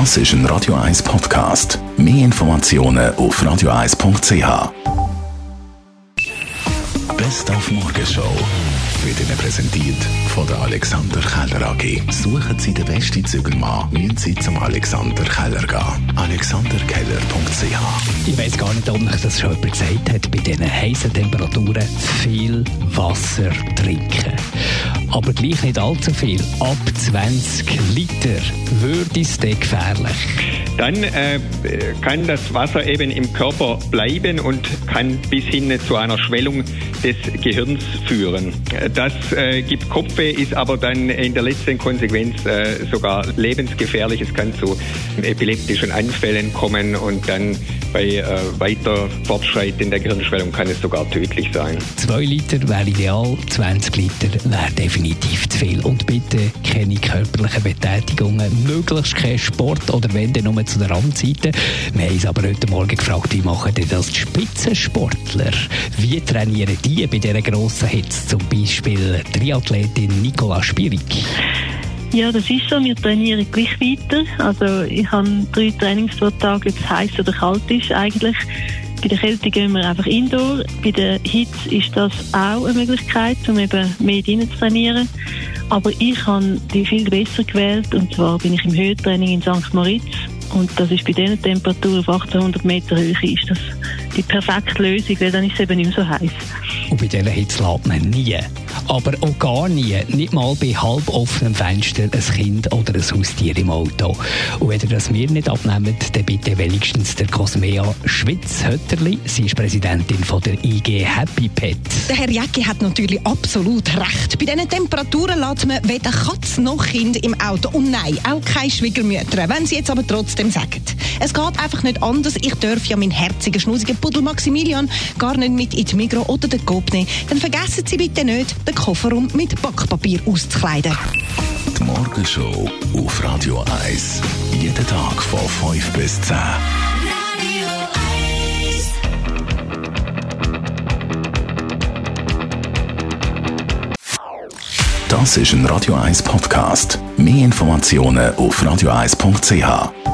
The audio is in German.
Das ist ein Radio 1 Podcast. Mehr Informationen auf radio1.ch. Best auf Morgenshow wird Ihnen präsentiert von der Alexander Keller AG. Suchen Sie den besten Zügelmann, müssen Sie zum Alexander Keller gehen. alexanderkeller.ch Ich weiß gar nicht, ob euch das schon jemand gesagt hat, bei diesen heißen Temperaturen viel Wasser trinken. Aber gleich nicht allzu viel. Ab 20 Liter würde es dann gefährlich. Dann äh, kann das Wasser eben im Körper bleiben und kann bis hin zu einer Schwellung des Gehirns führen. Das äh, gibt Kopfweh, ist aber dann in der letzten Konsequenz äh, sogar lebensgefährlich. Es kann zu epileptischen Anfällen kommen und dann bei äh, weiter Fortschreiten der Gehirnschwellung kann es sogar tödlich sein. 2 Liter wäre ideal, 20 Liter wäre definitiv zu viel. Und bitte keine körperlichen Betätigungen, möglichst kein Sport oder wenn dann nur zu der Randseite. Wir haben uns aber heute Morgen gefragt, wie machen denn das die Spitzensportler? Wie trainieren die bei dieser grossen Hitze? Zum Beispiel Triathletin Nicola Spirig. Ja, das ist so. Wir trainieren gleich weiter. Also ich habe drei Trainings pro Tag, ob es heiß oder kalt ist eigentlich. Bei der Kälte gehen wir einfach indoor. Bei der Hitze ist das auch eine Möglichkeit, um eben mehr drinnen zu trainieren. Aber ich habe die viel besser gewählt und zwar bin ich im Höhentraining in St. Moritz und das ist bei diesen Temperaturen auf 1800 Meter Höhe ist das die perfekte Lösung, weil dann ist es eben nicht mehr so heiß. Und bei dieser Hitze lädt man nie. Aber auch gar nie, nicht mal bei halb offenem Fenster, ein Kind oder ein Haustier im Auto. Und wenn ihr das mir nicht abnehmt, dann bitte wenigstens der Cosmea Schwitz-Hötterli. Sie ist Präsidentin von der IG Happy Pet. Der Herr Jäcki hat natürlich absolut recht. Bei diesen Temperaturen lässt man weder Katz noch Kind im Auto. Und nein, auch keine Schwiegermütter. Wenn sie jetzt aber trotzdem sagen, es geht einfach nicht anders, ich darf ja meinen herzigen, schnusigen Puddel Maximilian gar nicht mit in die Migros oder den Coop nehmen, dann vergessen Sie bitte nicht, den Kofferraum mit Backpapier auszukleiden. Die Morgenshow auf Radio 1. Jeden Tag von 5 bis 10. Das ist ein Radio 1 Podcast. Mehr Informationen auf radio1.ch.